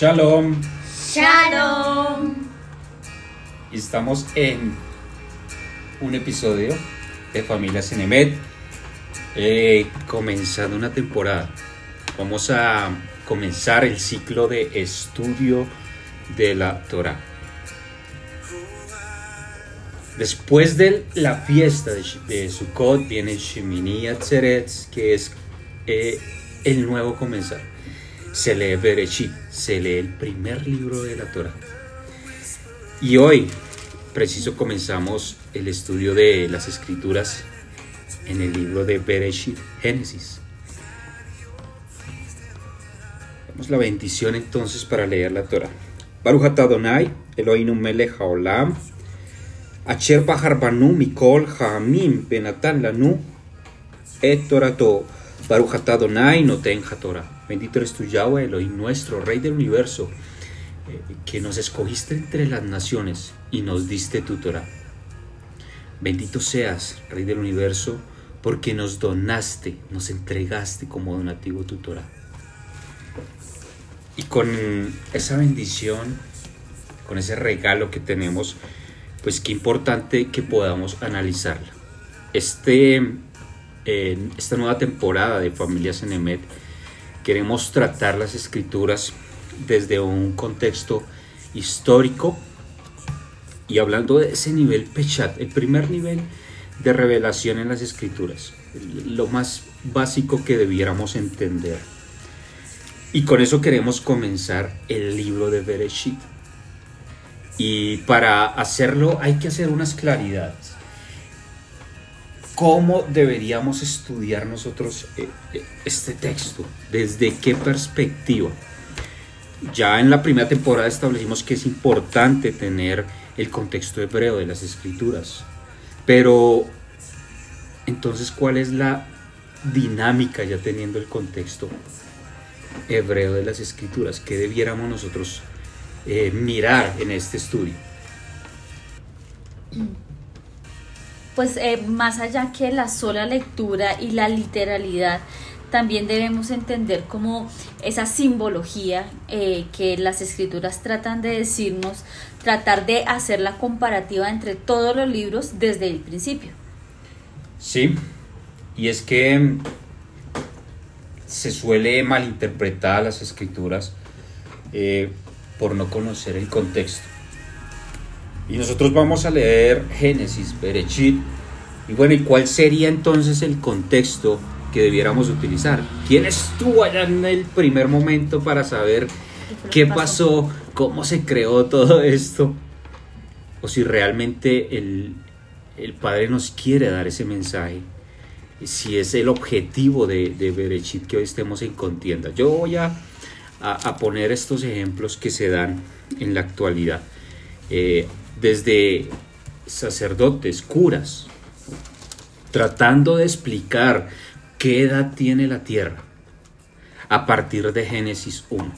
Shalom. Shalom. Estamos en un episodio de Familia Cenemet, eh, comenzando una temporada. Vamos a comenzar el ciclo de estudio de la Torah. Después de la fiesta de, de Sukkot viene Shemini Atzeretz, que es eh, el nuevo comenzar. Se lee Bereshit, se lee el primer libro de la Torah. Y hoy, preciso, comenzamos el estudio de las escrituras en el libro de Bereshit, Génesis. Damos la bendición entonces para leer la Torah. Baruch Adonai, Eloheinu melech haolam, Acher Banu Mikol Hamim Benatan Lanu Et Torato Baruch Adonai Noten Torah. Bendito eres tu Yahweh Elohim nuestro, Rey del universo, eh, que nos escogiste entre las naciones y nos diste tu Torah. Bendito seas, Rey del universo, porque nos donaste, nos entregaste como donativo tu Torah. Y con esa bendición, con ese regalo que tenemos, pues qué importante que podamos analizarla. Este, en esta nueva temporada de Familias Enemet queremos tratar las escrituras desde un contexto histórico y hablando de ese nivel Pechat, el primer nivel de revelación en las escrituras, lo más básico que debiéramos entender. Y con eso queremos comenzar el libro de Bereshit. Y para hacerlo hay que hacer unas claridades. ¿Cómo deberíamos estudiar nosotros eh, eh, este texto? ¿Desde qué perspectiva? Ya en la primera temporada establecimos que es importante tener el contexto hebreo de las escrituras. Pero entonces, ¿cuál es la dinámica ya teniendo el contexto hebreo de las escrituras? ¿Qué debiéramos nosotros eh, mirar en este estudio? Pues eh, más allá que la sola lectura y la literalidad, también debemos entender como esa simbología eh, que las escrituras tratan de decirnos, tratar de hacer la comparativa entre todos los libros desde el principio. Sí, y es que se suele malinterpretar las escrituras eh, por no conocer el contexto. Y nosotros vamos a leer Génesis, Berechit. Y bueno, ¿y cuál sería entonces el contexto que debiéramos utilizar? ¿Quién estuvo allá en el primer momento para saber qué pasó, cómo se creó todo esto? O si realmente el, el Padre nos quiere dar ese mensaje si es el objetivo de, de Berechit que hoy estemos en contienda. Yo voy a, a, poner estos ejemplos que se dan en la actualidad. Eh, desde sacerdotes, curas, tratando de explicar qué edad tiene la tierra a partir de Génesis 1.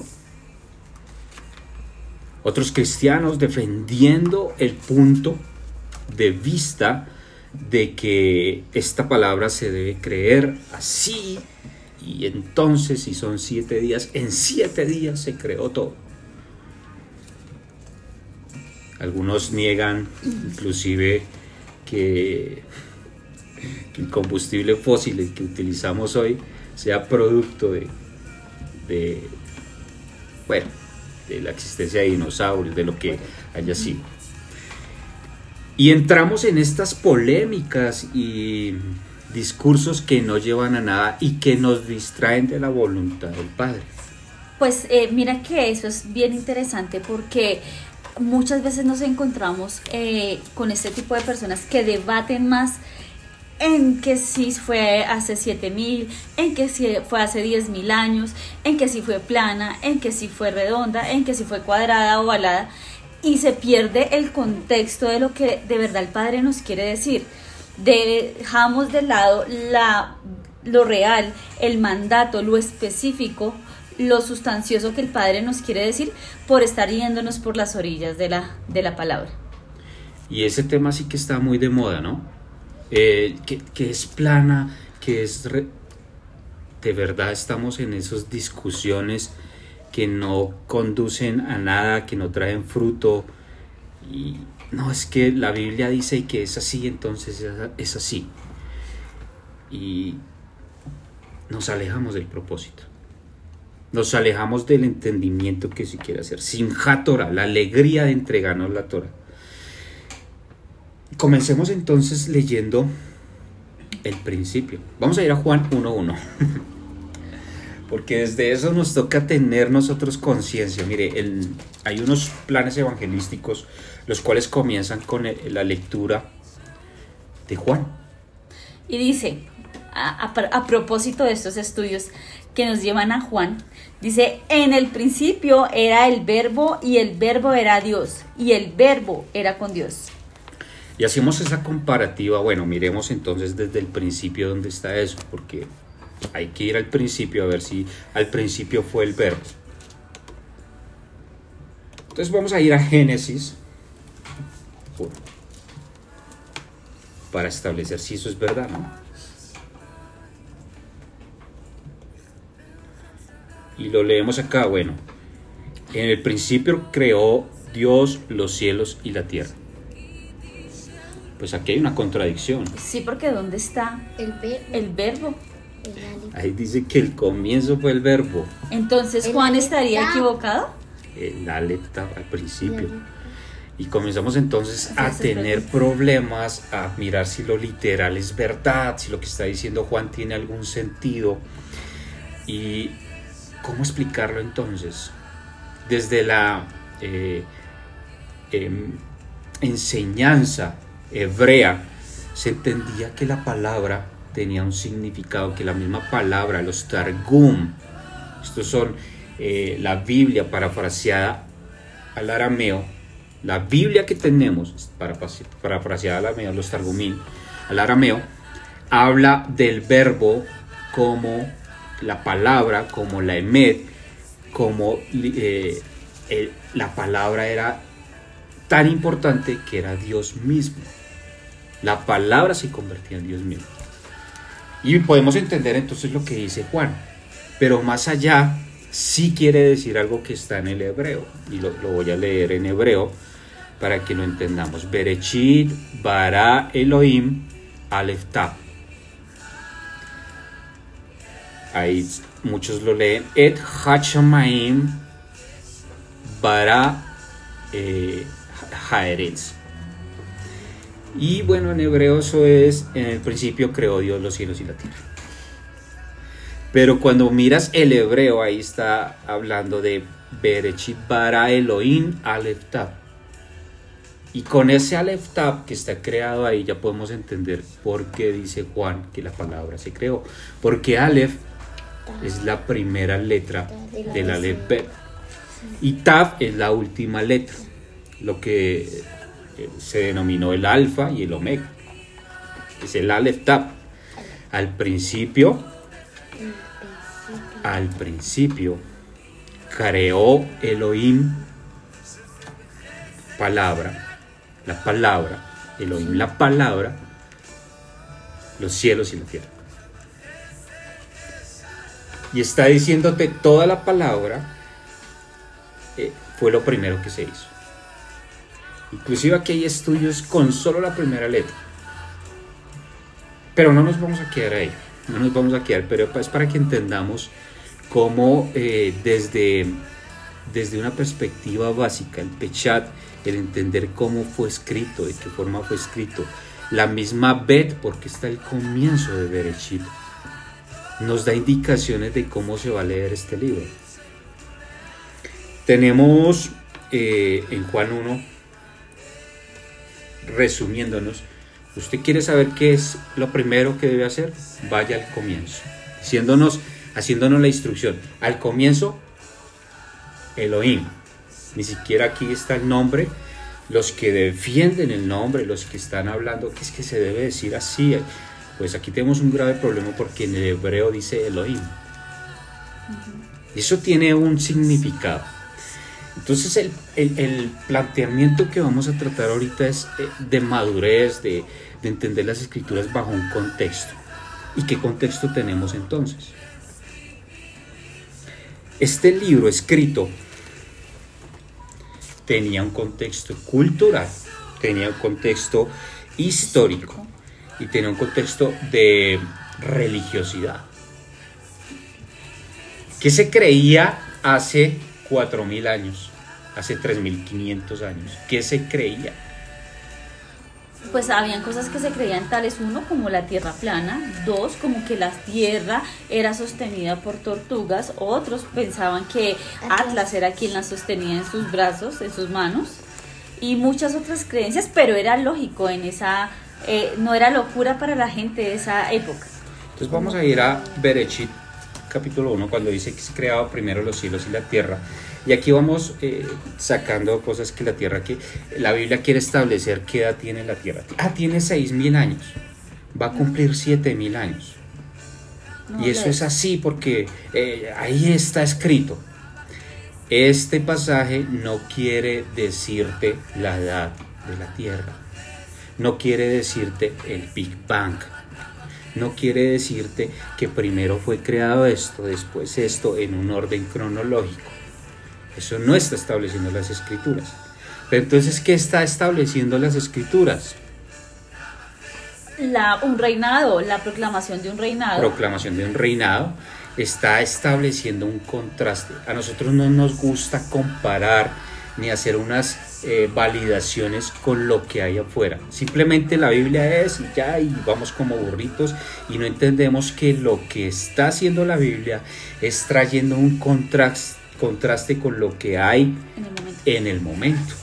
Otros cristianos defendiendo el punto de vista de que esta palabra se debe creer así y entonces si son siete días, en siete días se creó todo. Algunos niegan inclusive que, el combustible fósil que utilizamos hoy sea producto de, bueno, de la existencia de dinosaurios, de lo que haya sido. Y entramos en estas polémicas y discursos que no llevan a nada y que nos distraen de la voluntad del Padre. Pues eh, mira que eso es bien interesante porque muchas veces nos encontramos eh, con este tipo de personas que debaten más en que si fue hace 7000, en que si fue hace 10000 años, en que si fue plana, en que si fue redonda, en que si fue cuadrada o ovalada y se pierde el contexto de lo que de verdad el Padre nos quiere decir. Dejamos de lado la, lo real, el mandato, lo específico, lo sustancioso que el Padre nos quiere decir por estar yéndonos por las orillas de la, de la palabra. Y ese tema sí que está muy de moda, ¿no? Eh, que, es plana, que es... De verdad estamos en esas discusiones que no conducen a nada, que no traen fruto. Y no, es que la Biblia dice que es así, entonces es así. Y nos alejamos del propósito. Nos alejamos del entendimiento que se quiere hacer. Sin Torah, la alegría de entregarnos la Torah. Comencemos entonces leyendo el principio. Vamos a ir a Juan 1.1. Porque desde eso nos toca tener nosotros conciencia. Mire, hay unos planes evangelísticos los cuales comienzan con la lectura de Juan. Y dice, a, propósito de estos estudios que nos llevan a Juan, dice, en el principio era el verbo y el verbo era Dios y el verbo era con Dios. Y hacemos esa comparativa, bueno, miremos entonces desde el principio dónde está eso, porque hay que ir al principio a ver si al principio fue el verbo. Entonces vamos a ir a Génesis para establecer si eso es verdad, ¿no? Y lo leemos acá, bueno. En el principio creó Dios los cielos y la tierra. Pues aquí hay una contradicción. Sí, porque ¿dónde está el, el verbo? Ahí dice que el comienzo fue el verbo. Entonces, ¿Juan estaría equivocado? El aleta al principio. Y comenzamos entonces a tener problemas, a mirar si lo literal es verdad, si lo que está diciendo Juan tiene algún sentido. Y ¿Cómo explicarlo entonces? Desde la eh, em, enseñanza hebrea se entendía que la palabra tenía un significado, que la misma palabra, los targum, estos son eh, la Biblia parafraseada al arameo, la Biblia que tenemos, parafraseada al arameo, los targumín, al arameo, habla del verbo como la palabra, como la emet, como eh, la palabra era tan importante que era Dios mismo. La palabra se convertía en Dios mismo. Y podemos entender entonces lo que dice Juan. Pero más allá, sí quiere decir algo que está en el hebreo. Y lo, voy a leer en hebreo para que lo entendamos. Berechit bara Elohim alefta ahí muchos lo leen, et hachamaim bara eh, Y bueno, en hebreo eso es, en el principio creó Dios los cielos y la tierra. Pero cuando miras el hebreo, ahí está hablando de Berechit bara Elohim Aleftab. Y con ese Aleftab que está creado ahí ya podemos entender por qué dice Juan que la palabra se creó. Porque Alef es la primera letra del Aleph Bet. Y Taf es la última letra, lo que eh, se denominó el alfa y el omega. Es el Aleph Taf. Al principio, al principio, creó Elohim, palabra, la palabra, Elohim, la palabra, los cielos y la tierra y está diciéndote toda la palabra, eh, fue lo primero que se hizo. Inclusive aquí hay estudios con solo la primera letra. Pero no nos vamos a quedar ahí, no nos vamos a quedar, pero es para que entendamos cómo eh, desde, desde una perspectiva básica, el Pechat, el entender cómo fue escrito, de qué forma fue escrito, la misma Bet, porque está el comienzo de Berechit, nos da indicaciones de cómo se va a leer este libro. Tenemos eh, en Juan 1, resumiéndonos, usted quiere saber qué es lo primero que debe hacer, vaya al comienzo, haciéndonos, la instrucción. Al comienzo, Elohim. Ni siquiera aquí está el nombre. Los que defienden el nombre, los que están hablando que es que se debe decir así, pues aquí tenemos un grave problema porque en el hebreo dice Elohim. Eso tiene un significado. Entonces el, planteamiento que vamos a tratar ahorita es eh, de madurez, de, de entender las escrituras bajo un contexto. ¿Y qué contexto tenemos entonces? este libro escrito tenía un contexto cultural, tenía un contexto histórico y tenía un contexto de religiosidad. ¿Qué se creía hace 4.000 años? Hace 3.500 años. ¿Qué se creía? pues habían cosas que se creían tales, uno como la tierra plana, dos como que la tierra era sostenida por tortugas, otros pensaban que Atlas era quien la sostenía en sus brazos, en sus manos, y muchas otras creencias, pero era lógico en esa, eh, no era locura para la gente de esa época. Entonces vamos a ir a Berechit capítulo 1 cuando dice que se creaba primero los cielos y la tierra y aquí vamos eh, sacando cosas que la Tierra, que la Biblia quiere establecer qué edad tiene la Tierra. Ah, tiene 6.000 años, va a cumplir 7.000 años. y eso es así porque eh, ahí está escrito. Este pasaje no quiere decirte la edad de la Tierra, no quiere decirte el Big Bang, no quiere decirte que primero fue creado esto, después esto, en un orden cronológico. Eso no está estableciendo las escrituras. Pero entonces, ¿qué está estableciendo las escrituras? La, un reinado, la proclamación de un reinado. Proclamación de un reinado está estableciendo un contraste. A nosotros no nos gusta comparar ni hacer unas eh, validaciones con lo que hay afuera. Simplemente la Biblia es y ya, y vamos como burritos y no entendemos que lo que está haciendo la Biblia es trayendo un contraste contraste con lo que hay en el momento.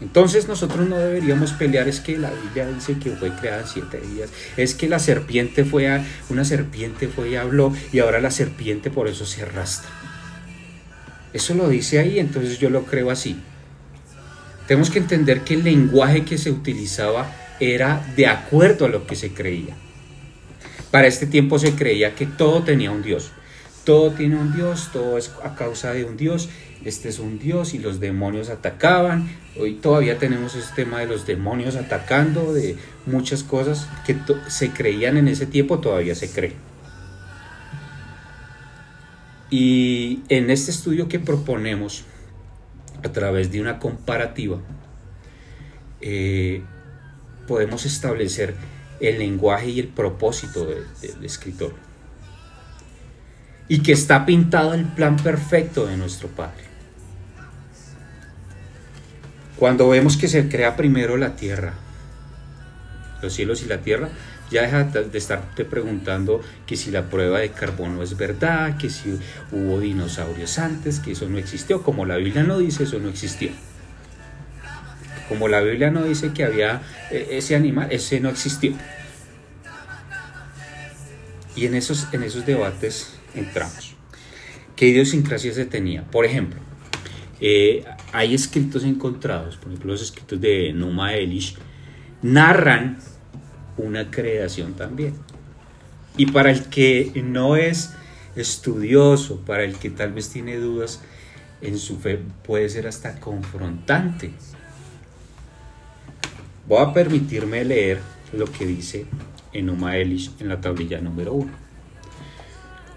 Entonces nosotros no deberíamos pelear, es que la Biblia dice que fue creada en siete días, es que la serpiente fue, a, una serpiente fue y habló y ahora la serpiente por eso se arrastra. Eso lo dice ahí, entonces yo lo creo así. Tenemos que entender que el lenguaje que se utilizaba era de acuerdo a lo que se creía. Para este tiempo se creía que todo tenía un Dios todo tiene un Dios, todo es a causa de un Dios, este es un Dios y los demonios atacaban. Hoy todavía tenemos ese tema de los demonios atacando, de muchas cosas que se creían en ese tiempo, todavía se creen. Y en este estudio que proponemos, a través de una comparativa, eh, podemos establecer el lenguaje y el propósito del escritor y que está pintado el plan perfecto de nuestro Padre. Cuando vemos que se crea primero la tierra, los cielos y la tierra, ya deja de estarte preguntando que si la prueba de carbono es verdad, que si hubo dinosaurios antes, que eso no existió. Como la Biblia no dice, eso no existió. Como la Biblia no dice que había eh, ese animal, ese no existió. Y en esos, en esos debates entramos. ¿Qué idiosincrasia se tenía? Por ejemplo, eh, hay escritos encontrados, por ejemplo los escritos de Numa Elish, narran una creación también. Y para el que no es estudioso, para el que tal vez tiene dudas en su fe, puede ser hasta confrontante. Voy a permitirme leer lo que dice Enuma Elish en la tablilla número 1.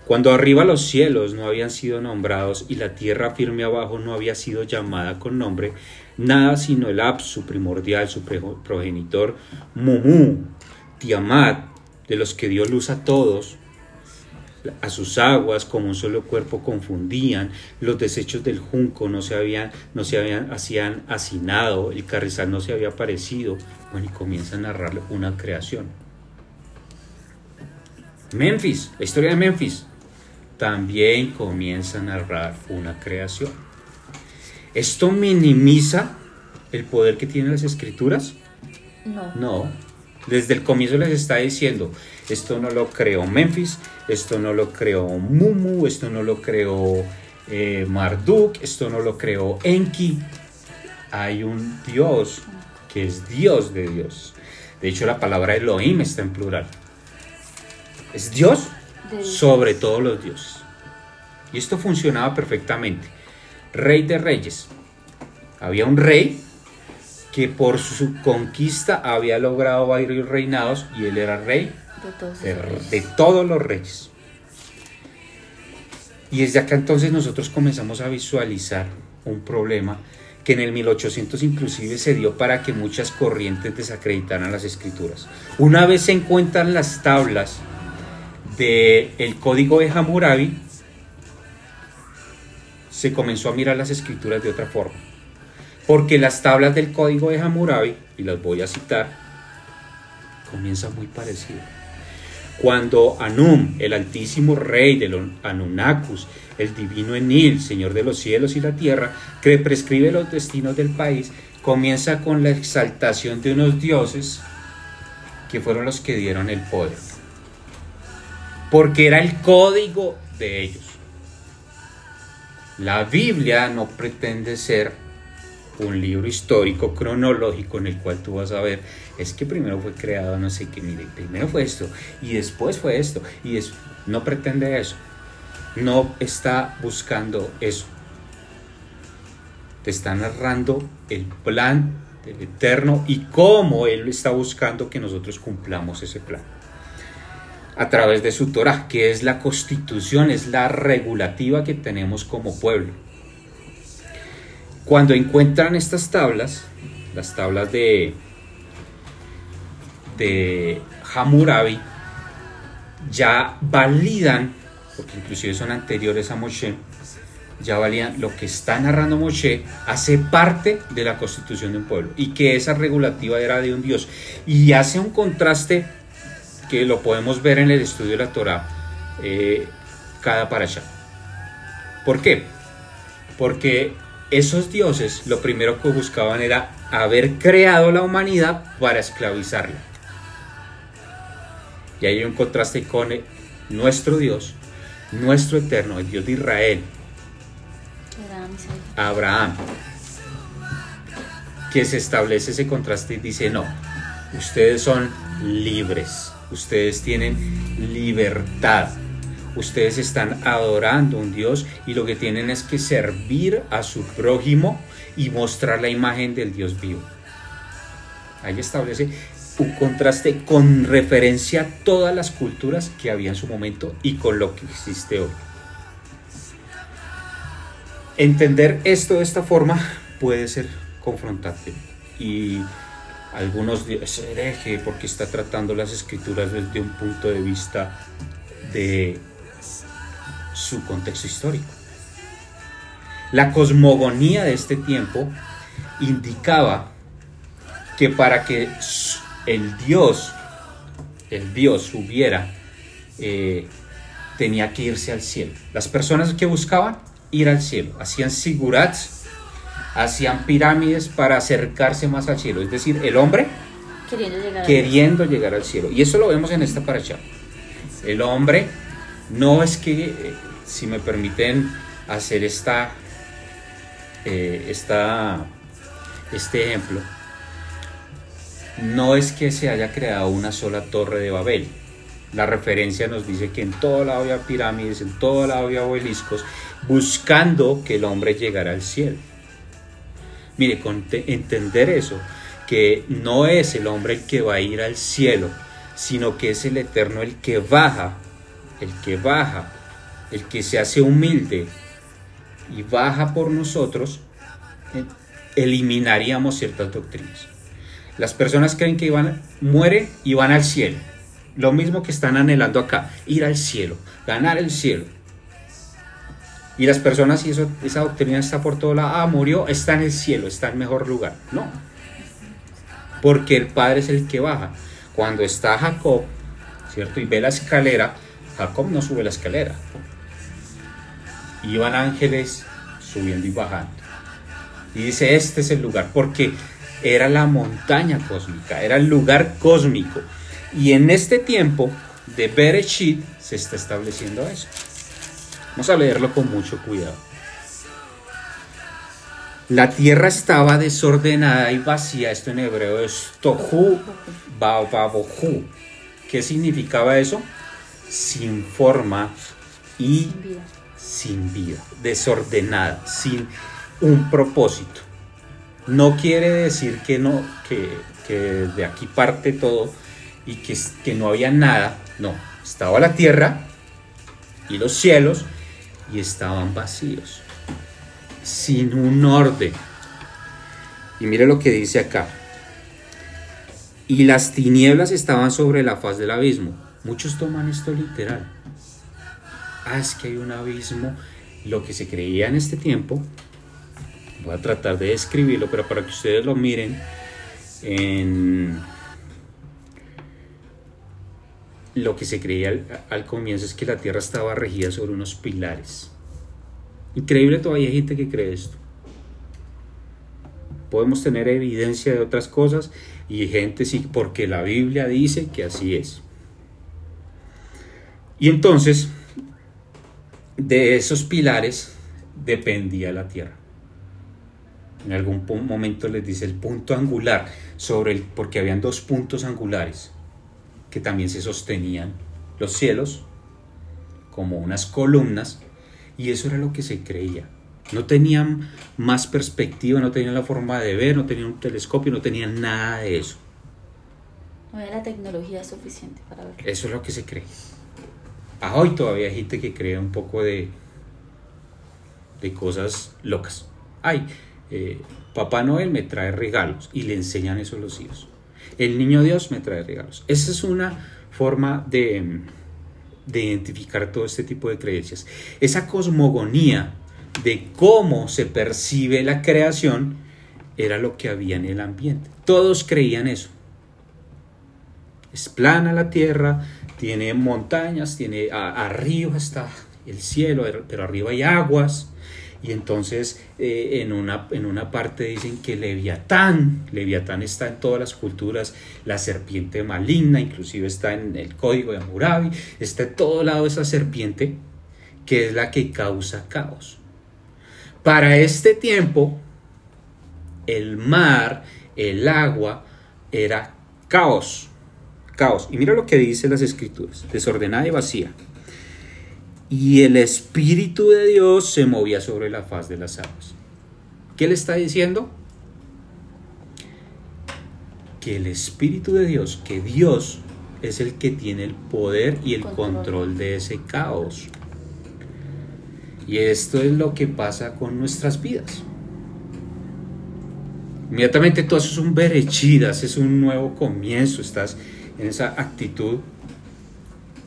Cuando arriba los cielos no habían sido nombrados y la tierra firme abajo no había sido llamada con nombre, nada sino el Apsu primordial, su progenitor, Mumu, Tiamat, de los que dio luz a todos, a sus aguas como un solo cuerpo confundían, los desechos del junco no se habían, no se habían, hacían hacinado, el carrizal no se había aparecido, bueno, y comienza a narrar una creación. Memphis, la historia de Memphis, también comienza a narrar una creación. ¿Esto minimiza el poder que tienen las escrituras? No. No. Desde el comienzo les está diciendo, esto no lo creó Memphis, esto no lo creó Mumu, esto no lo creó eh, Marduk, esto no lo creó Enki. Hay un Dios que es Dios de Dios. De hecho, la palabra Elohim está en plural. Es Dios sobre todos los dioses. Y esto funcionaba perfectamente. Rey de reyes. Había un rey que por su conquista había logrado varios reinados y él era rey de todos, los reyes. Y desde acá entonces nosotros comenzamos a visualizar un problema que en el 1800 inclusive se dio para que muchas corrientes desacreditaran las escrituras. Una vez se encuentran las tablas del el código de Hammurabi, se comenzó a mirar las escrituras de otra forma. Porque las tablas del código de Hammurabi, y las voy a citar, comienzan muy parecidas. Cuando Anum, el altísimo rey de los Anunnakis, el divino Enil, Señor de los cielos y la tierra, que prescribe los destinos del país, comienza con la exaltación de unos dioses que fueron los que dieron el poder. Porque era el código de ellos. La Biblia no pretende ser un libro histórico, cronológico, en el cual tú vas a ver, es que primero fue creado no sé qué, mire, primero fue esto, y después fue esto, y es, no pretende eso no está buscando eso. Te está narrando el plan del Eterno y cómo Él está buscando que nosotros cumplamos ese plan. A través de su Torah, que es la constitución, es la regulativa que tenemos como pueblo. Cuando encuentran estas tablas, las tablas de, Hammurabi, ya validan porque inclusive son anteriores a Moshe, ya valían lo que está narrando Moshe hace parte de la constitución de un pueblo y que esa regulativa era de un Dios y hace un contraste que lo podemos ver en el estudio de la Torah eh, cada allá. ¿Por qué? Porque esos dioses lo primero que buscaban era haber creado la humanidad para esclavizarla. Y hay un contraste con nuestro Dios nuestro eterno, el Dios de Israel, Abraham, que se establece ese contraste y dice, no, ustedes son libres, ustedes tienen libertad, ustedes están adorando a un Dios y lo que tienen es que servir a su prójimo y mostrar la imagen del Dios vivo. Ahí establece un contraste con referencia a todas las culturas que había en su momento y con lo que existe hoy. Entender esto de esta forma puede ser confrontante y algunos dicen hereje porque está tratando las escrituras desde un punto de vista de su contexto histórico. La cosmogonía de este tiempo indicaba que para que el Dios, el Dios hubiera, eh, tenía que irse al cielo. Las personas que buscaban ir al cielo, hacían sigurats, hacían pirámides para acercarse más al cielo. Es decir, el hombre queriendo llegar, al cielo. Y eso lo vemos en esta paracha. El hombre no es que, eh, si me permiten hacer esta, eh, esta, este ejemplo, no es que se haya creado una sola torre de Babel. La referencia nos dice que en todo lado había pirámides, en todo lado había obeliscos, buscando que el hombre llegara al cielo. Mire, con entender eso, que no es el hombre el que va a ir al cielo, sino que es el Eterno el que baja, el que baja, el que se hace humilde y baja por nosotros, eliminaríamos ciertas doctrinas. Las personas creen que iban, mueren y van al cielo. Lo mismo que están anhelando acá, ir al cielo, ganar el cielo. Y las personas, y eso, esa doctrina está por todo lado, ah, murió, está en el cielo, está en mejor lugar. No. Porque el Padre es el que baja. Cuando está Jacob, ¿cierto? Y ve la escalera, Jacob no sube la escalera. Iban ángeles subiendo y bajando. Y dice, este es el lugar. Porque era la montaña cósmica, era el lugar cósmico. Y en este tiempo de Bereshit se está estableciendo eso. Vamos a leerlo con mucho cuidado. La tierra estaba desordenada y vacía. Esto en hebreo es tohu bababohu. ¿Qué significaba eso? Sin forma y sin vida. Desordenada, sin un propósito. No quiere decir que, no, que, de aquí parte todo y que, que no había nada. No, estaba la tierra y los cielos y estaban vacíos, sin un orden. Y mire lo que dice acá. Y las tinieblas estaban sobre la faz del abismo. Muchos toman esto literal. Ah, es que hay un abismo. Lo que se creía en este tiempo, voy a tratar de describirlo, pero para que ustedes lo miren, en lo que se creía al, comienzo es que la tierra estaba regida sobre unos pilares. Increíble, todavía hay gente que cree esto. Podemos tener evidencia de otras cosas y gente sí, porque la Biblia dice que así es. Y entonces, de esos pilares dependía la tierra. En algún momento les dice el punto angular, sobre el, porque habían dos puntos angulares que también se sostenían los cielos como unas columnas y eso era lo que se creía. No tenían más perspectiva, no tenían la forma de ver, no tenían un telescopio, no tenían nada de eso. No había la tecnología suficiente para verlo. Eso es lo que se cree. A hoy todavía hay gente que cree un poco de, de cosas locas. Ay, eh, Papá Noel me trae regalos y le enseñan eso a los hijos. El niño Dios me trae regalos. Esa es una forma de, de identificar todo este tipo de creencias. Esa cosmogonía de cómo se percibe la creación era lo que había en el ambiente. Todos creían eso. Es plana la tierra, tiene montañas, tiene arriba está el cielo, pero arriba hay aguas. Y entonces eh, en, una, en una parte dicen que Leviatán, Leviatán está en todas las culturas, la serpiente maligna, inclusive está en el código de Hammurabi, está en todo lado esa serpiente que es la que causa caos. Para este tiempo, el mar, el agua, era caos. Caos. Y mira lo que dice las escrituras, desordenada y vacía. Y el Espíritu de Dios se movía sobre la faz de las aguas. ¿Qué le está diciendo? Que el Espíritu de Dios, que Dios es el que tiene el poder y el control de ese caos. Y esto es lo que pasa con nuestras vidas. Inmediatamente tú haces un berechidas, es un nuevo comienzo, estás en esa actitud.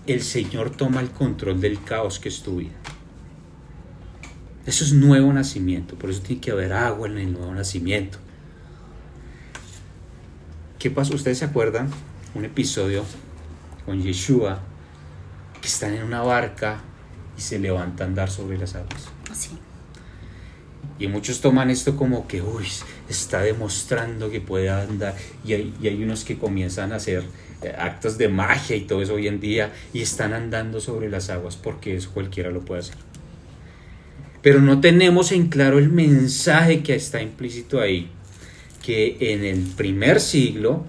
El Señor toma el control del caos que es tu vida. Eso es nuevo nacimiento, por eso tiene que haber agua en el nuevo nacimiento. ¿Qué pasó? ¿Ustedes se acuerdan? Un episodio con Yeshua, que están en una barca y se levanta a andar sobre las aguas. Sí. Y muchos toman esto como que, uy, está demostrando que puede andar. Y hay, y hay unos que comienzan a hacer eh, actos de magia y todo eso hoy en día y están andando sobre las aguas porque eso cualquiera lo puede hacer. Pero no tenemos en claro el mensaje que está implícito ahí, que en el primer siglo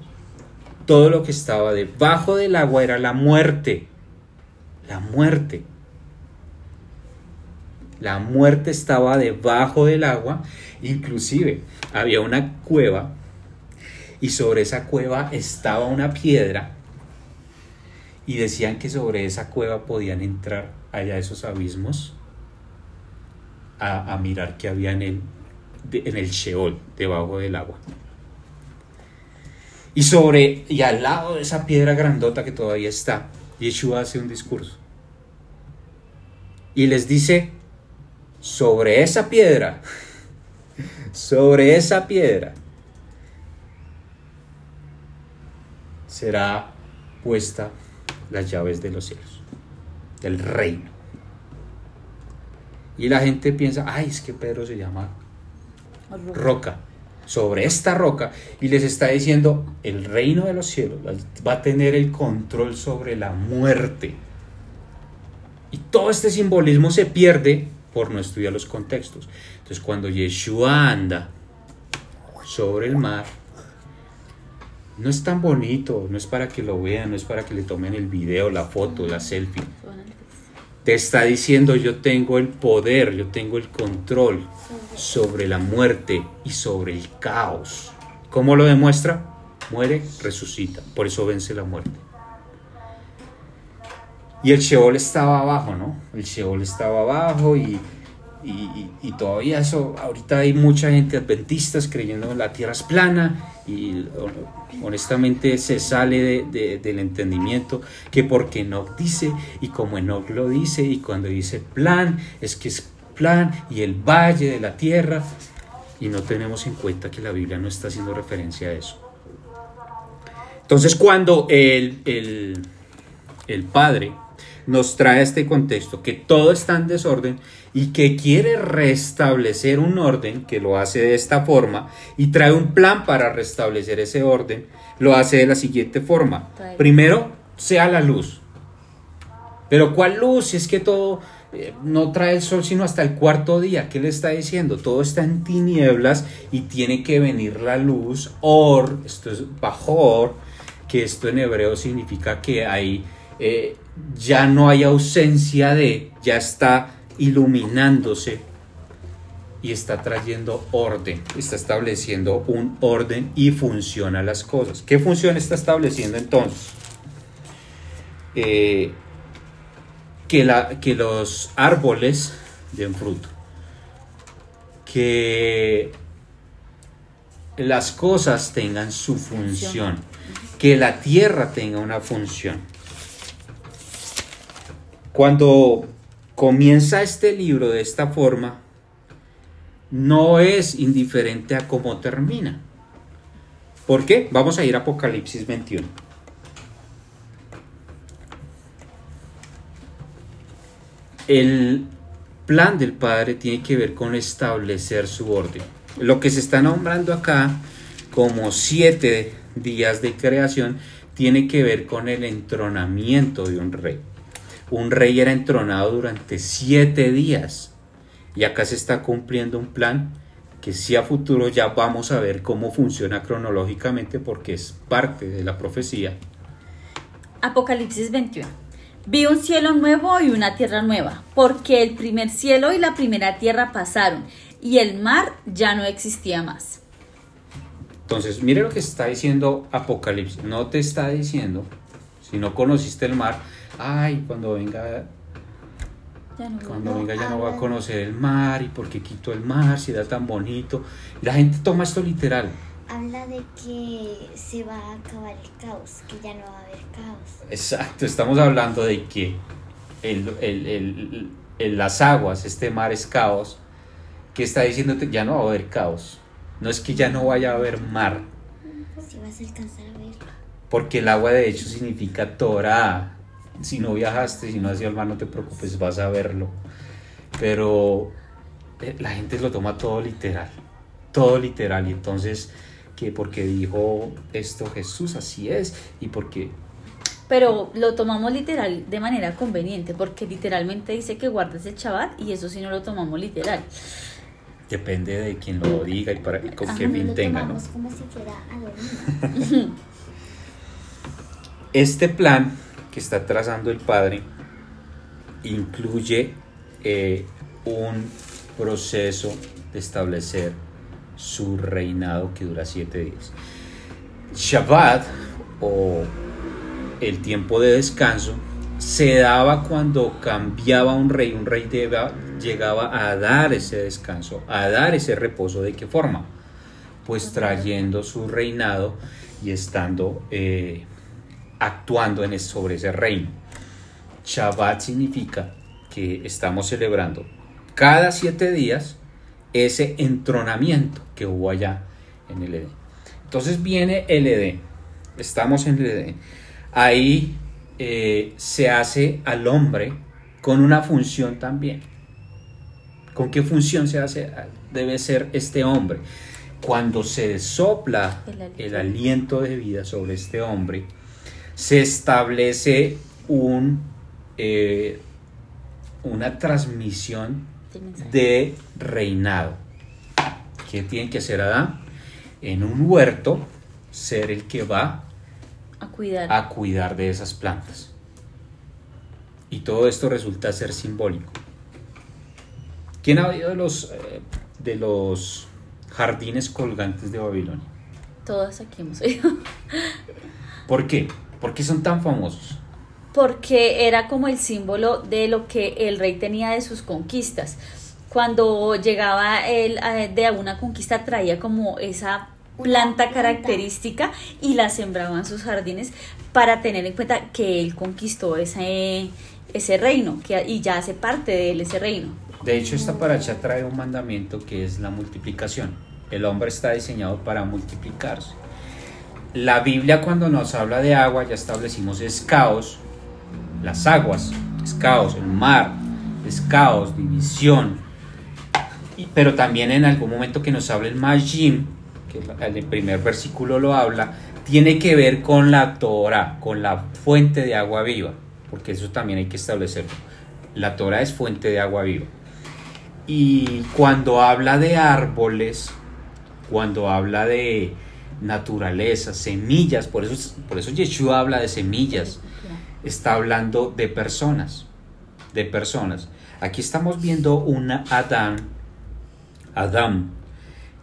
todo lo que estaba debajo del agua era la muerte. La muerte. La muerte estaba debajo del agua, inclusive había una cueva y sobre esa cueva estaba una piedra y decían que sobre esa cueva podían entrar allá esos abismos a, mirar qué había en el, en el Sheol, debajo del agua. Y sobre, y al lado de esa piedra grandota que todavía está, Yeshua hace un discurso. Y les dice, sobre esa piedra, sobre esa piedra, será puesta las llaves de los cielos, del reino. Y la gente piensa, ay, es que Pedro se llama roca. Sobre esta roca y les está diciendo, el reino de los cielos va a tener el control sobre la muerte. Y todo este simbolismo se pierde por no estudiar los contextos. Entonces cuando Yeshua anda sobre el mar, no es tan bonito, no es para que lo vean, no es para que le tomen el video, la foto, la selfie te está diciendo yo tengo el poder, yo tengo el control sobre la muerte y sobre el caos. ¿Cómo lo demuestra? Muere, resucita. Por eso vence la muerte. Y el Sheol estaba abajo, ¿no? El Sheol estaba abajo y, y, todavía eso, ahorita hay mucha gente adventistas creyendo en la tierra es plana y honestamente se sale de, de, del entendimiento que porque Enoch dice y como Enoch lo dice y cuando dice plan es que es plan y el valle de la tierra y no tenemos en cuenta que la Biblia no está haciendo referencia a eso. Entonces cuando el, el, el Padre nos trae este contexto, que todo está en desorden y que quiere restablecer un orden, que lo hace de esta forma, y trae un plan para restablecer ese orden, lo hace de la siguiente forma. Primero, sea la luz. Pero ¿cuál luz? Si es que todo eh, no trae el sol sino hasta el cuarto día. ¿Qué le está diciendo? Todo está en tinieblas y tiene que venir la luz. Or, esto es bajor, que esto en hebreo significa que hay, eh, ya no hay ausencia de, ya está iluminándose y está trayendo orden, está estableciendo un orden y funciona las cosas. ¿Qué función está estableciendo entonces? Eh, que, la, que los árboles den fruto, que las cosas tengan su función, que la tierra tenga una función. Cuando comienza este libro de esta forma, no es indiferente a cómo termina. ¿Por qué? Vamos a ir a Apocalipsis 21. El plan del Padre tiene que ver con establecer su orden. Lo que se está nombrando acá como siete días de creación tiene que ver con el entronamiento de un rey. Un rey era entronado durante siete días y acá se está cumpliendo un plan que si a futuro ya vamos a ver cómo funciona cronológicamente porque es parte de la profecía. Apocalipsis 21. Vi un cielo nuevo y una tierra nueva, porque el primer cielo y la primera tierra pasaron, y el mar ya no existía más. Entonces, mire lo que está diciendo Apocalipsis. No te está diciendo, si no conociste el mar, ay, cuando venga, Ya no cuando venga ya no va a conocer el mar y por qué quito el mar, si era tan bonito. La gente toma esto literal. Habla de que se va a acabar el caos, que ya no va a haber caos. Exacto, estamos hablando de que el, el- el- el- las aguas, este mar es caos, que está diciéndote ya no va a haber caos. No es que ya no vaya a haber mar, Si vas a alcanzar a ver. porque el agua de hecho significa Torah. Si no viajaste, si no has ido al mar, no te preocupes, vas a verlo. Pero eh, la gente lo toma todo literal, todo literal. Y entonces, que porque dijo esto Jesús, así es, y porque Pero lo tomamos literal de manera conveniente, porque literalmente dice que guardes el Shabbat y eso sí no lo tomamos literal. depende de quien lo diga y para y con Ajá, qué No fin lo tenga, ¿no? como si fuera a dormir. Este plan que está trazando el Padre incluye eh, un proceso de establecer su reinado que dura siete días. Shabbat o el tiempo de descanso se daba cuando cambiaba un rey, un rey llegaba a dar ese descanso, a dar ese reposo. ¿De qué forma? Pues trayendo su reinado y estando eh, actuando en es- sobre ese reino. Shabbat significa que estamos celebrando cada siete días ese entronamiento que hubo allá en el Edén. Entonces viene el Edén, estamos en el Edén. Ahí eh, se hace al hombre con una función también. ¿Con qué función se hace? Debe ser este hombre. Cuando se sopla El el aliento de vida sobre este hombre, se establece un, eh, una transmisión de reinado. ¿Qué tiene que hacer Adán? En un huerto, ser el que va A cuidar. a cuidar de esas plantas. Y todo esto resulta ser simbólico. ¿Quién ha oído de los, eh, de los jardines colgantes de Babilonia? Todos aquí hemos oído. ¿Por qué? ¿Por qué son tan famosos? porque era como el símbolo de lo que el rey tenía de sus conquistas. Cuando llegaba él eh, de alguna conquista traía como esa planta característica y la sembraba en sus jardines para tener en cuenta que él conquistó ese, ese reino que, y ya hace parte de él ese reino. De hecho, esta paracha trae un mandamiento que es la multiplicación. El hombre está diseñado para multiplicarse. La Biblia cuando nos habla de agua, ya establecimos, es caos, las aguas, es caos, el mar, es caos, división. pero también en algún momento que nos habla el Majim, que el primer versículo lo habla, tiene que ver con la Torah, con la fuente de agua viva, porque eso también hay que establecerlo. La Torah es fuente de agua viva. Y cuando habla de árboles, cuando habla de naturaleza, semillas, por eso, por eso Yeshua habla de semillas, está hablando de personas, de personas. Aquí estamos viendo una Adán, Adán,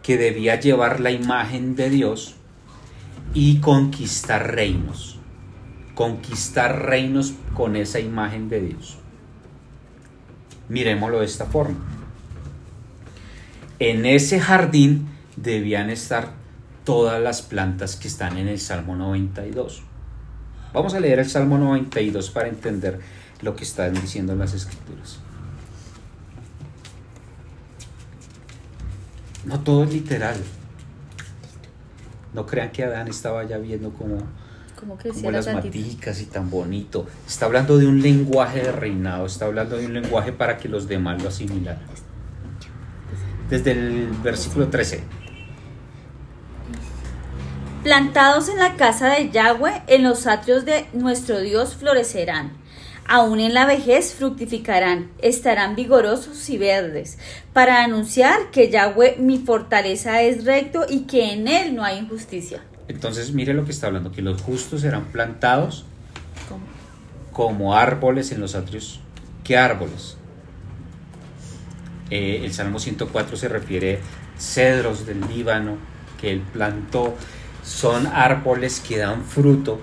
que debía llevar la imagen de Dios y conquistar reinos, conquistar reinos con esa imagen de Dios. Miremoslo de esta forma. En ese jardín debían estar todas las plantas que están en el Salmo 92. Vamos a leer el Salmo 92 para entender lo que están diciendo las escrituras. No todo es literal. No crean que Adán estaba ya viendo como, como, las maticas y tan bonito. Está hablando de un lenguaje de reinado, está hablando de un lenguaje para que los demás lo asimilaran. Desde el versículo 13 plantados en la casa de Yahweh, en los atrios de nuestro Dios florecerán. Aún en la vejez fructificarán, estarán vigorosos y verdes, para anunciar que Yahweh mi fortaleza es recto y que en él no hay injusticia. Entonces mire lo que está hablando, que los justos serán plantados como árboles en los atrios. ¿Qué árboles? Eh, el Salmo 104 se refiere cedros del Líbano que él plantó son árboles que dan fruto.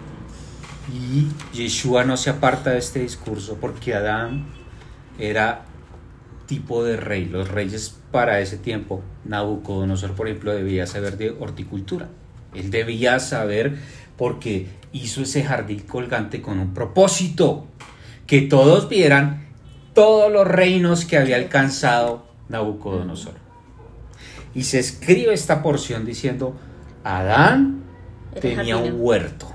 Y Yeshua no se aparta de este discurso porque Adán era tipo de rey. Los reyes para ese tiempo, Nabucodonosor, por ejemplo, debía saber de horticultura. Él debía saber porque hizo ese jardín colgante con un propósito, que todos vieran todos los reinos que había alcanzado Nabucodonosor. Y se escribe esta porción diciendo, Adán tenía un huerto.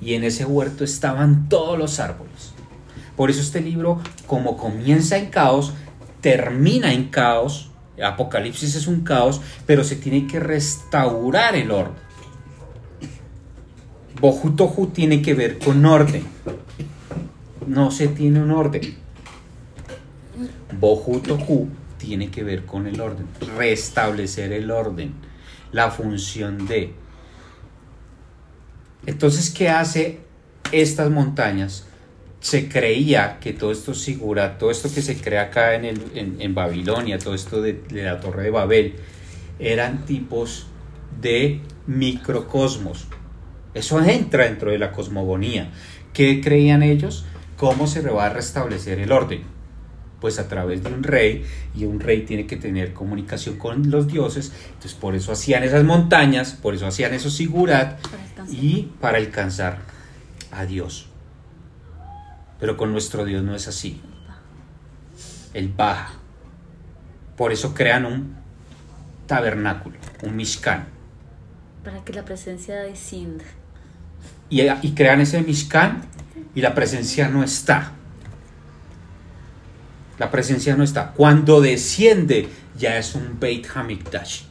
Y en ese huerto estaban todos los árboles. Por eso este libro, como comienza en caos, termina en caos. Apocalipsis es un caos, pero se tiene que restaurar el orden. Bojutoju tiene que ver con orden. No se tiene un orden. Bojutoju tiene que ver con el orden. Restablecer el orden la función de. Entonces, ¿qué hace estas montañas? Se creía que todo esto sigura, todo esto que se crea acá en, el, en, Babilonia, todo esto de, de la Torre de Babel, eran tipos de microcosmos. Eso entra dentro de la cosmogonía. ¿Qué creían ellos? ¿Cómo se va a restablecer el orden? Pues a través de un rey y un rey tiene que tener comunicación con los dioses, entonces por eso hacían esas montañas, por eso hacían esos sigurat y para alcanzar a Dios. Pero con nuestro Dios no es así. Él baja. Por eso crean un tabernáculo, un mishkan. Para que la presencia descienda. Y, y crean ese mishkan y la presencia no está. La presencia no está. Cuando desciende ya es un Beit Hamikdash.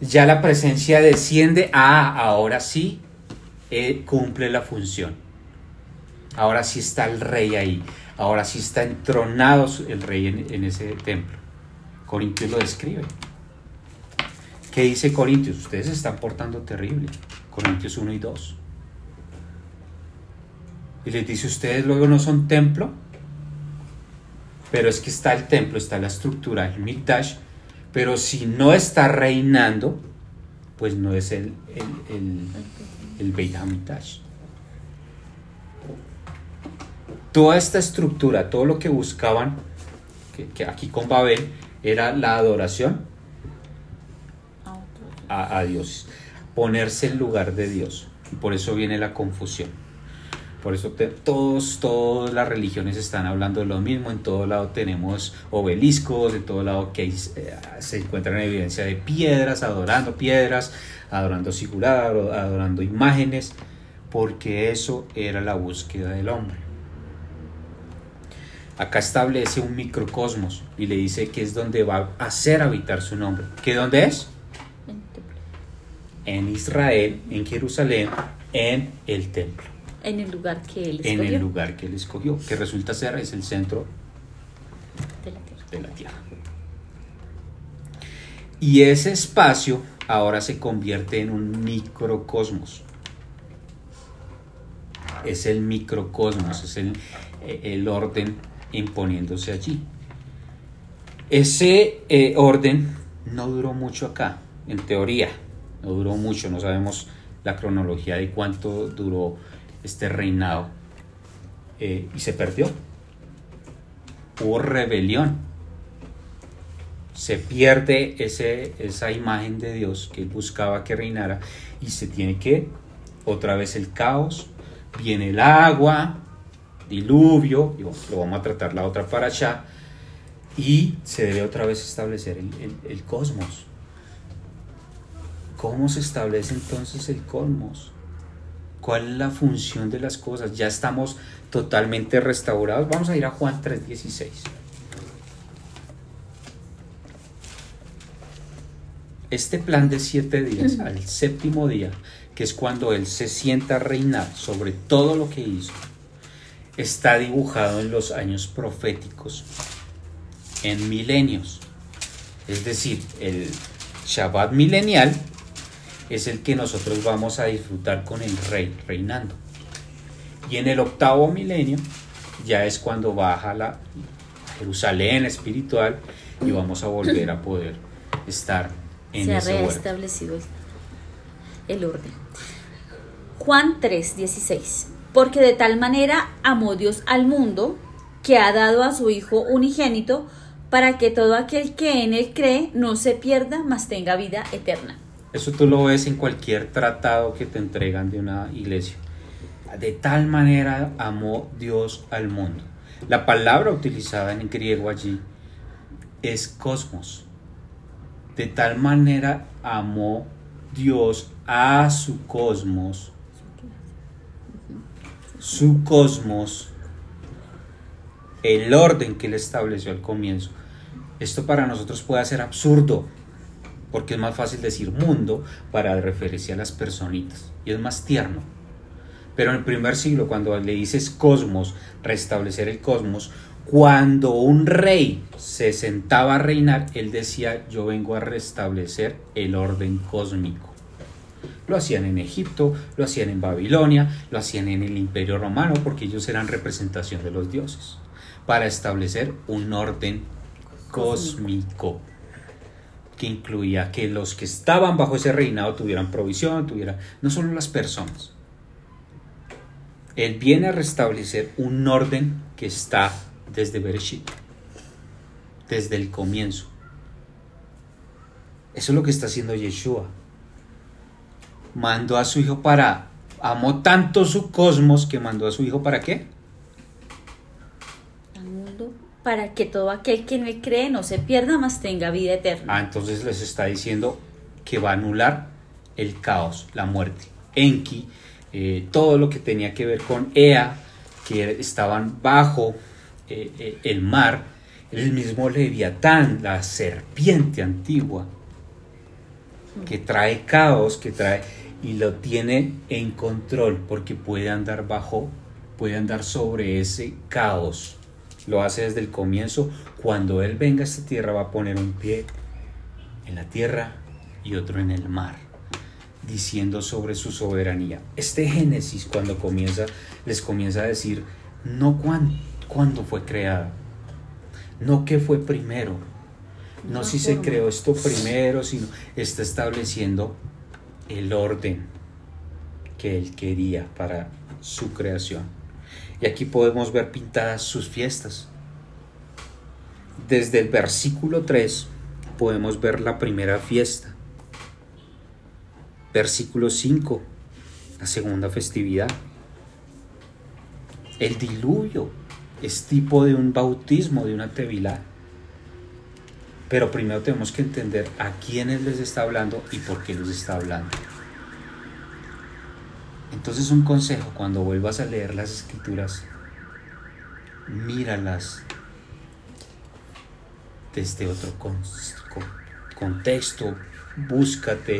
Ya la presencia desciende, ah, ahora sí eh, cumple la función. Ahora sí está el rey ahí. Ahora sí está entronado el rey en, en ese templo. Corintios lo describe. ¿Qué dice Corintios? Ustedes se están portando terrible. Corintios 1 y 2. Y les dice, ustedes luego no son templo pero es que está el templo, está la estructura, el Mikdash, pero si no está reinando, pues no es el, el, el, Beit HaMikdash. Toda esta estructura, todo lo que buscaban, que, que aquí con Babel, era la adoración a, a Dios, ponerse en lugar de Dios. Y por eso viene la confusión. Por eso te- todos, todas las religiones están hablando de lo mismo. En todo lado tenemos obeliscos, en todo lado que hay, eh, se encuentran evidencia de piedras, adorando piedras, adorando figuras, adorando imágenes, porque eso era la búsqueda del hombre. Acá establece un microcosmos y le dice que es donde va a hacer habitar su nombre. ¿Qué dónde es? En Israel, en Jerusalén, en el templo. En el lugar que él en escogió el lugar que él escogió, que resulta ser es el centro de la tierra. de la tierra. Y ese espacio ahora se convierte en un microcosmos. Es el microcosmos, es el, el orden imponiéndose allí. Ese eh, orden no duró mucho acá, en teoría, no duró mucho, no sabemos la cronología de cuánto duró este reinado eh, y se perdió. Hubo rebelión. Se pierde ese, esa imagen de Dios que él buscaba que reinara y se tiene que, otra vez el caos, viene el agua, diluvio, y bueno, lo vamos a tratar la otra para allá, y se debe otra vez establecer el- el cosmos. ¿Cómo se establece entonces el cosmos? ¿Cuál es la función de las cosas? Ya estamos totalmente restaurados. Vamos a ir a Juan 3:16. Este plan de siete días, al séptimo día, que es cuando Él se sienta a reinar sobre todo lo que hizo, está dibujado en los años proféticos, en milenios. Es decir, el Shabbat milenial es el que nosotros vamos a disfrutar con el rey reinando. Y en el octavo milenio ya es cuando baja la Jerusalén espiritual y vamos a volver a poder estar en se ha reestablecido el, el orden. Juan 3, 16. Porque de tal manera amó Dios al mundo que ha dado a su Hijo unigénito para que todo aquel que en él cree no se pierda, mas tenga vida eterna. Eso tú lo ves en cualquier tratado que te entregan de una iglesia. De tal manera amó Dios al mundo. La palabra utilizada en griego allí es cosmos. De tal manera amó Dios a su cosmos. Su cosmos. El orden que él estableció al comienzo. Esto para nosotros puede ser absurdo porque es más fácil decir mundo para referirse a las personitas y es más tierno. Pero en el primer siglo, cuando le dices cosmos, restablecer el cosmos, cuando un rey se sentaba a reinar, él decía, yo vengo a restablecer el orden cósmico. Lo hacían en Egipto, lo hacían en Babilonia, lo hacían en el Imperio Romano, porque ellos eran representación de los dioses, para establecer un orden cósmico que incluía que los que estaban bajo ese reinado tuvieran provisión, tuvieran no solo las personas. Él viene a restablecer un orden que está desde Bereshit, desde el comienzo. Eso es lo que está haciendo Yeshua. Mandó a su hijo para amó tanto su cosmos que mandó a su hijo para qué? Para que todo aquel que en él cree no se pierda, mas tenga vida eterna. Ah, entonces les está diciendo que va a anular el caos, la muerte. Enki, eh, todo lo que tenía que ver con Ea, que estaban bajo eh, eh, el mar, el mismo Leviatán, la serpiente antigua, que trae caos, que trae y lo tiene en control porque puede andar bajo, puede andar sobre ese caos. Lo hace desde el comienzo. Cuando Él venga a esta tierra va a poner un pie en la tierra y otro en el mar, diciendo sobre su soberanía. Este Génesis cuando comienza, les comienza a decir, no cuán, cuándo fue creada, no qué fue primero, no si se creó esto primero, sino está estableciendo el orden que Él quería para su creación. Y aquí podemos ver pintadas sus fiestas. Desde el versículo 3 podemos ver la primera fiesta. Versículo 5, la segunda festividad. El diluvio es tipo de un bautismo, de una tevilá. Pero primero tenemos que entender a quiénes les está hablando y por qué les está hablando. Entonces un consejo, cuando vuelvas a leer las escrituras, míralas desde otro contexto, búscate,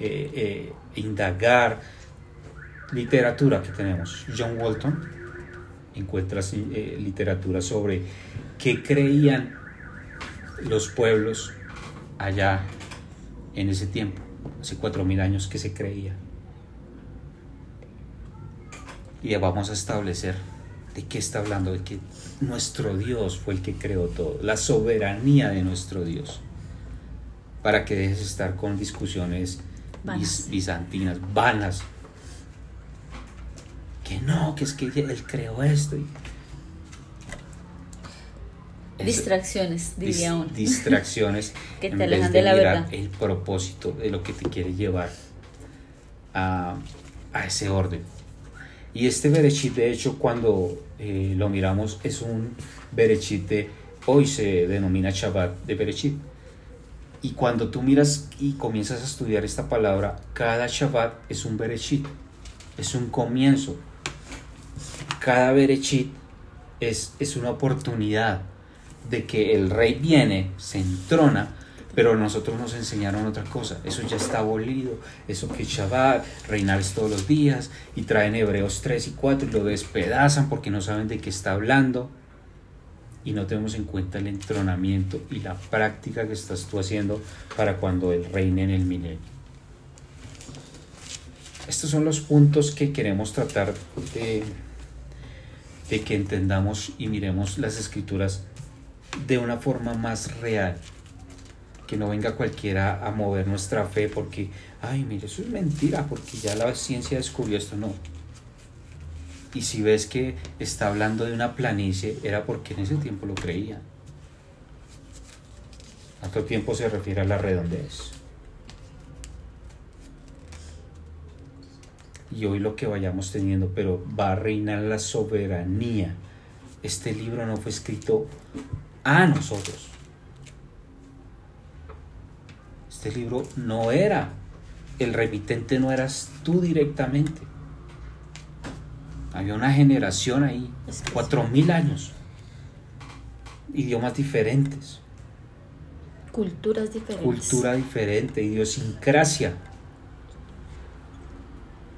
eh, eh, indagar. Literatura que tenemos. John Walton encuentras eh, literatura sobre qué creían los pueblos allá en ese tiempo, hace cuatro mil años que se creía. Y vamos a establecer de qué está hablando, de que nuestro Dios fue el que creó todo, la soberanía de nuestro Dios, para que dejes de estar con discusiones bizantinas, vanas, que no, que es que él creó esto. distracciones, diría uno. Distracciones que te alejan de, la verdad. El propósito de lo que te quiere llevar a, ese orden. Y este Berechit, de hecho, cuando eh, lo miramos, es un Berechit de, hoy se denomina Shabbat de Berechit. Y cuando tú miras y comienzas a estudiar esta palabra, cada Shabbat es un Berechit, es un comienzo, cada Berechit es, es una oportunidad de que el rey viene, se entrona, pero nosotros nos enseñaron otra cosa. Eso ya está abolido. Eso que Shabbat, reinar todos los días, y traen Hebreos 3 y 4 y lo despedazan porque no saben de qué está hablando. Y no tenemos en cuenta el entronamiento y la práctica que estás tú haciendo para cuando él reine en el milenio. Estos son los puntos que queremos tratar de que entendamos y miremos las escrituras de una forma más real. Que no venga cualquiera a mover nuestra fe porque, ay, mire, eso es mentira, porque ya la ciencia descubrió esto. No. Y si ves que está hablando de una planicie, era porque en ese tiempo lo creía. ¿A qué tiempo se refiere a la redondez? y hoy lo que vayamos teniendo, pero va a reinar la soberanía. Este libro no fue escrito a nosotros. Este libro no era, el remitente no eras tú directamente. Había una generación ahí, cuatro mil años, idiomas diferentes. Culturas diferentes. Cultura diferente, idiosincrasia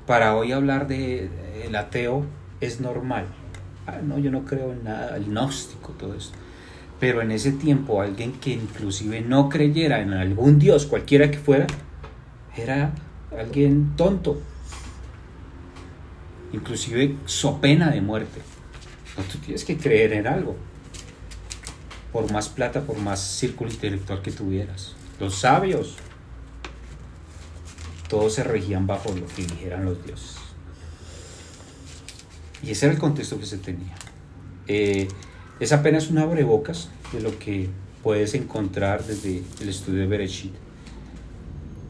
para hoy hablar de el ateo es normal. Ah, no, yo no creo en nada, el gnóstico, todo eso. Pero en ese tiempo alguien que inclusive no creyera en algún dios, cualquiera que fuera, era alguien tonto. Inclusive so pena de muerte. No, tú tienes que creer en algo. Por más plata, por más círculo intelectual que tuvieras. Los sabios todos se regían bajo lo que dijeran los dioses. Y ese era el contexto que se tenía. Eh, es apenas una abrebocas de lo que puedes encontrar desde el estudio de Bereshit.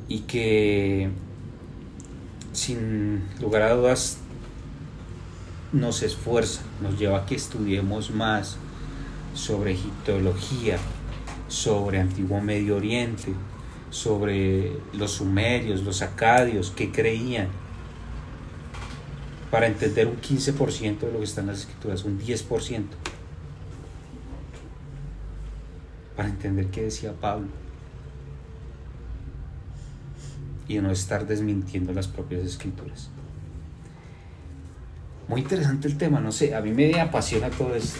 Y que, sin lugar a dudas, nos esfuerza, nos lleva a que estudiemos más sobre egiptología, sobre antiguo Medio Oriente, sobre los sumerios, los acadios, que creían, para entender un 15% de lo que está en las escrituras, un 10%, para entender qué decía Pablo y no estar desmintiendo las propias escrituras. Muy interesante el tema, no sé, a mí me apasiona todo esto.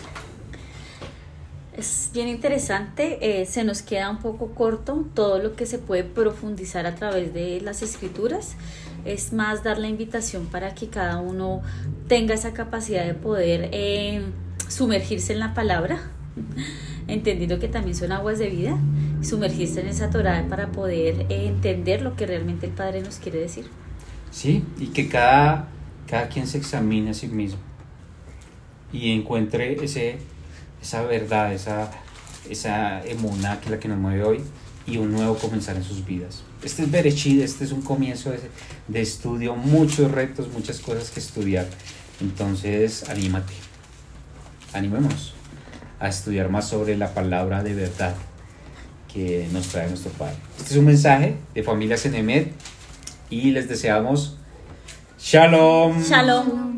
Es bien interesante, eh, se nos queda un poco corto todo lo que se puede profundizar a través de las escrituras. Es más dar la invitación para que cada uno tenga esa capacidad de poder eh, sumergirse en la palabra, entendiendo que también son aguas de vida, sumergirse en esa Torah para poder eh, entender lo que realmente el Padre nos quiere decir. Sí, y que cada, cada quien se examine a sí mismo y encuentre ese, esa verdad, esa, esa emuna que es la que nos mueve hoy y un nuevo comenzar en sus vidas. Este es Berechid, este es un comienzo de, de estudio, muchos retos, muchas cosas que estudiar. Entonces, anímate, animémonos a estudiar más sobre la palabra de verdad que nos trae nuestro Padre. Este es un mensaje de Familia Cenemet y les deseamos Shalom. Shalom.